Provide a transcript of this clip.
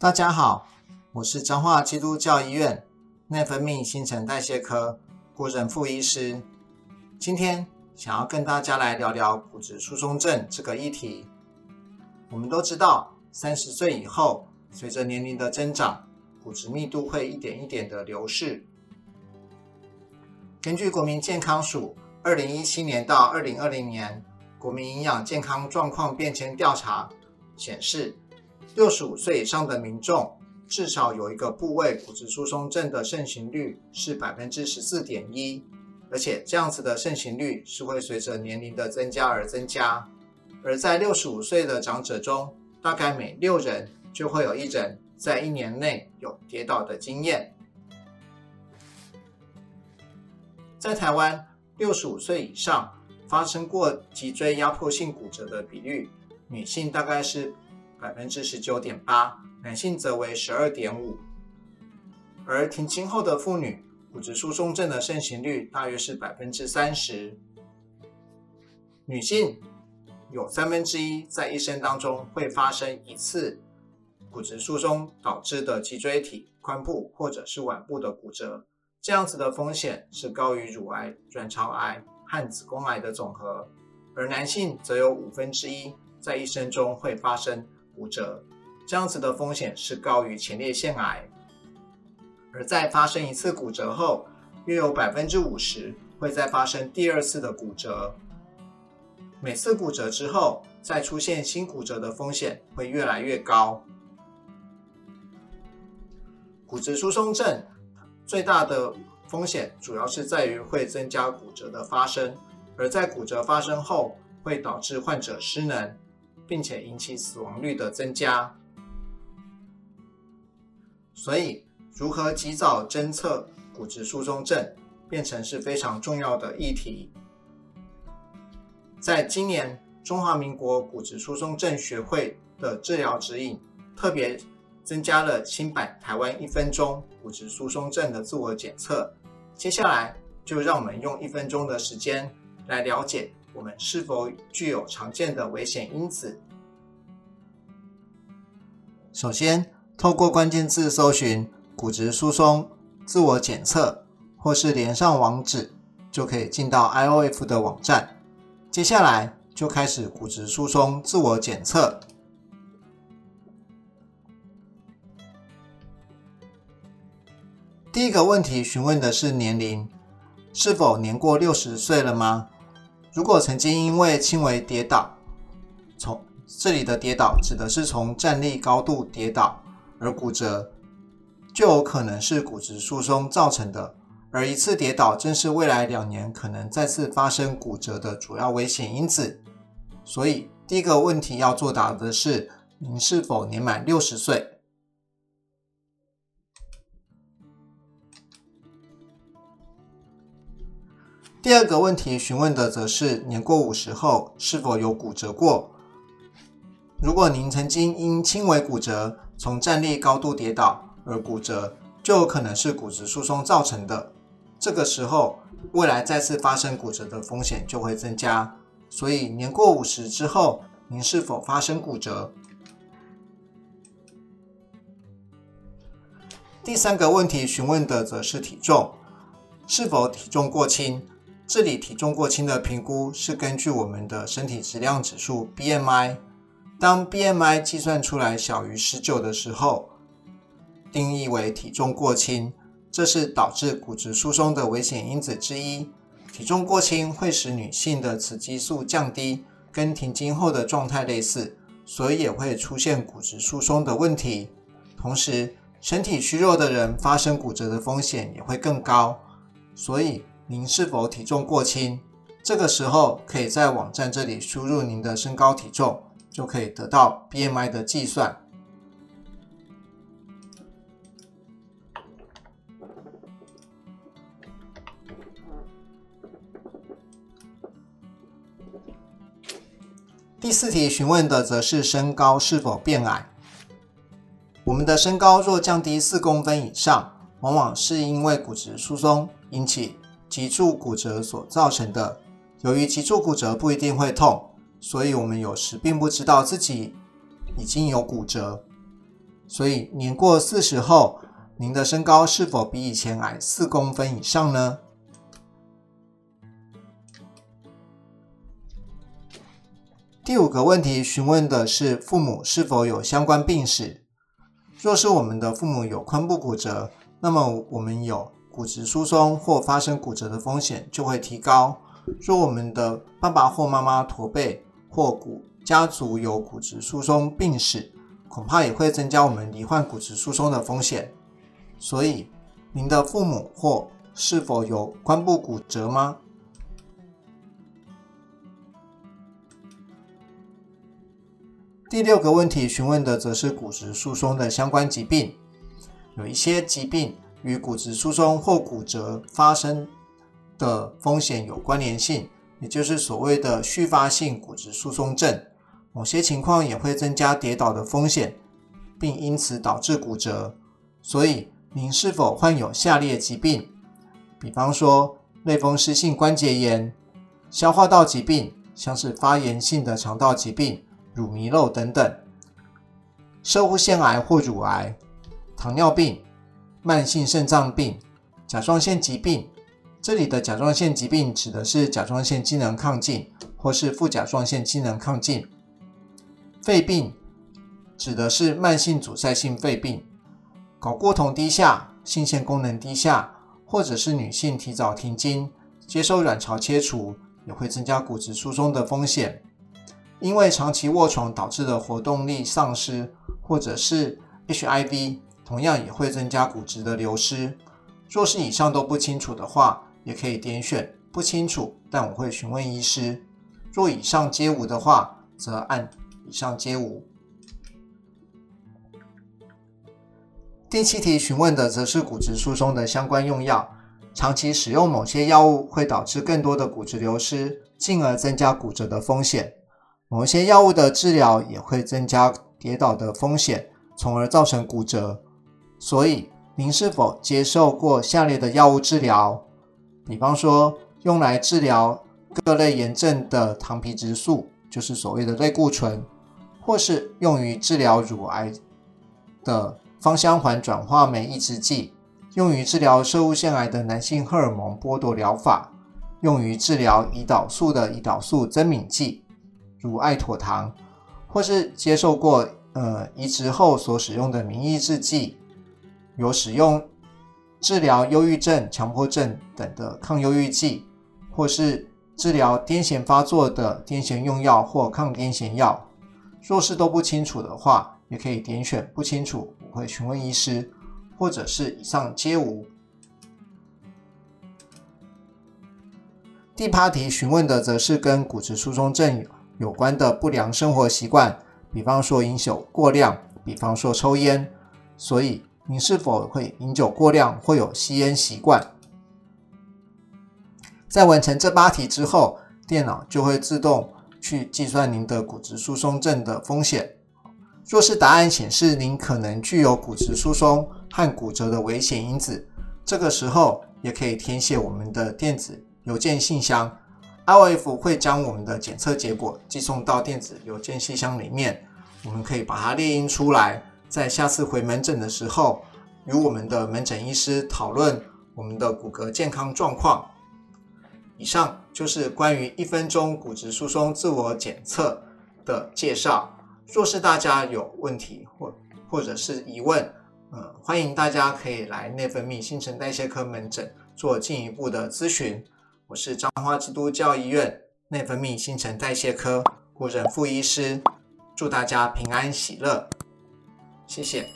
大家好，我是彰化基督教医院内分泌新陈代谢科郭仁富医师。今天想要跟大家来聊聊骨质疏松症这个议题。我们都知道，三十岁以后，随着年龄的增长，骨质密度会一点一点的流逝。根据国民健康署二零一七年到二零二零年国民营养健康状况变迁调查显示，六十五岁以上的民众，至少有一个部位骨质疏松症的盛行率是百分之十四点一，而且这样子的盛行率是会随着年龄的增加而增加。而在六十五岁的长者中，大概每六人就会有一人在一年内有跌倒的经验。在台湾，六十五岁以上发生过脊椎压迫性骨折的比率，女性大概是百分之十九点八，男性则为十二点五。而停经后的妇女，骨质疏松症的盛行率大约是百分之三十。女性有三分之一在一生当中会发生一次骨质疏松导致的脊椎体、髋部或者是腕部的骨折，这样子的风险是高于乳癌、卵巢癌和子宫癌的总和。而男性则有五分之一在一生中会发生。骨折，这样子的风险是高于前列腺癌，而在发生一次骨折后，约有百分之五十会再发生第二次的骨折。每次骨折之后，再出现新骨折的风险会越来越高。骨质疏松症最大的风险主要是在于会增加骨折的发生，而在骨折发生后，会导致患者失能。并且引起死亡率的增加，所以如何及早侦测骨质疏松症变成是非常重要的议题。在今年，中华民国骨质疏松症学会的治疗指引特别增加了新版台湾一分钟骨质疏松症的自我检测。接下来，就让我们用一分钟的时间来了解。我们是否具有常见的危险因子？首先，透过关键字搜寻“骨质疏松自我检测”，或是连上网址，就可以进到 IOF 的网站。接下来就开始骨质疏松自我检测。第一个问题询问的是年龄，是否年过六十岁了吗？如果曾经因为轻微跌倒，从这里的跌倒指的是从站立高度跌倒而骨折，就有可能是骨质疏松造成的。而一次跌倒正是未来两年可能再次发生骨折的主要危险因子。所以第一个问题要作答的是：您是否年满六十岁？第二个问题询问的则是年过五十后是否有骨折过。如果您曾经因轻微骨折从站立高度跌倒而骨折，就有可能是骨质疏松造成的。这个时候，未来再次发生骨折的风险就会增加。所以，年过五十之后，您是否发生骨折？第三个问题询问的则是体重，是否体重过轻？这里体重过轻的评估是根据我们的身体质量指数 BMI，当 BMI 计算出来小于十九的时候，定义为体重过轻，这是导致骨质疏松的危险因子之一。体重过轻会使女性的雌激素降低，跟停经后的状态类似，所以也会出现骨质疏松的问题。同时，身体虚弱的人发生骨折的风险也会更高，所以。您是否体重过轻？这个时候可以在网站这里输入您的身高体重，就可以得到 BMI 的计算。第四题询问的则是身高是否变矮。我们的身高若降低四公分以上，往往是因为骨质疏松引起。脊柱骨折所造成的。由于脊柱骨折不一定会痛，所以我们有时并不知道自己已经有骨折。所以年过四十后，您的身高是否比以前矮四公分以上呢？第五个问题询问的是父母是否有相关病史。若是我们的父母有髋部骨折，那么我们有骨质疏松或发生骨折的风险就会提高。若我们的爸爸或妈妈驼背或骨家族有骨质疏松病史，恐怕也会增加我们罹患骨质疏松的风险。所以，您的父母或是否有髋部骨折吗？第六个问题询问的则是骨质疏松的相关疾病，有一些疾病与骨质疏松或骨折发生的风险有关联性，也就是所谓的续发性骨质疏松症。某些情况也会增加跌倒的风险，并因此导致骨折。所以，您是否患有下列疾病？比方说类风湿性关节炎、消化道疾病，像是发炎性的肠道疾病。乳糜漏等等，摄护腺癌或乳癌、糖尿病、慢性肾脏病、甲状腺疾病。这里的甲状腺疾病指的是甲状腺机能亢进或是副甲状腺机能亢进。肺病指的是慢性阻塞性肺病。睾固酮低下、性腺功能低下，或者是女性提早停经、接受卵巢切除，也会增加骨质疏松的风险。因为长期卧床导致的活动力丧失，或者是 HIV，同样也会增加骨质的流失。若是以上都不清楚的话，也可以点选不清楚，但我会询问医师。若以上皆无的话，则按以上皆无。第七题询问的则是骨质疏松的相关用药。长期使用某些药物会导致更多的骨质流失，进而增加骨折的风险。某些药物的治疗也会增加跌倒的风险，从而造成骨折。所以，您是否接受过下列的药物治疗？比方说，用来治疗各类炎症的糖皮质素，就是所谓的类固醇，或是用于治疗乳癌的芳香环转化酶抑制剂，用于治疗摄护腺癌的男性荷尔蒙剥夺疗法，用于治疗胰岛素的胰岛素增敏剂。如艾妥糖，或是接受过呃移植后所使用的免疫制剂，有使用治疗忧郁症、强迫症等的抗忧郁剂，或是治疗癫痫发作的癫痫用药或抗癫痫药。若是都不清楚的话，也可以点选不清楚，我会询问医师，或者是以上皆无。第八题询问的则是跟骨质疏松症有关的不良生活习惯，比方说饮酒过量，比方说抽烟。所以，您是否会饮酒过量或有吸烟习惯？在完成这八题之后，电脑就会自动去计算您的骨质疏松症的风险。若是答案显示您可能具有骨质疏松和骨折的危险因子，这个时候也可以填写我们的电子邮件信箱。RF 会将我们的检测结果寄送到电子邮件信箱里面，我们可以把它列印出来，在下次回门诊的时候，与我们的门诊医师讨论我们的骨骼健康状况。以上就是关于一分钟骨质疏松自我检测的介绍。若是大家有问题或或者是疑问，呃，欢迎大家可以来内分泌新陈代谢科门诊做进一步的咨询。我是彰化基督教医院内分泌新陈代谢科顾任副医师，祝大家平安喜乐，谢谢。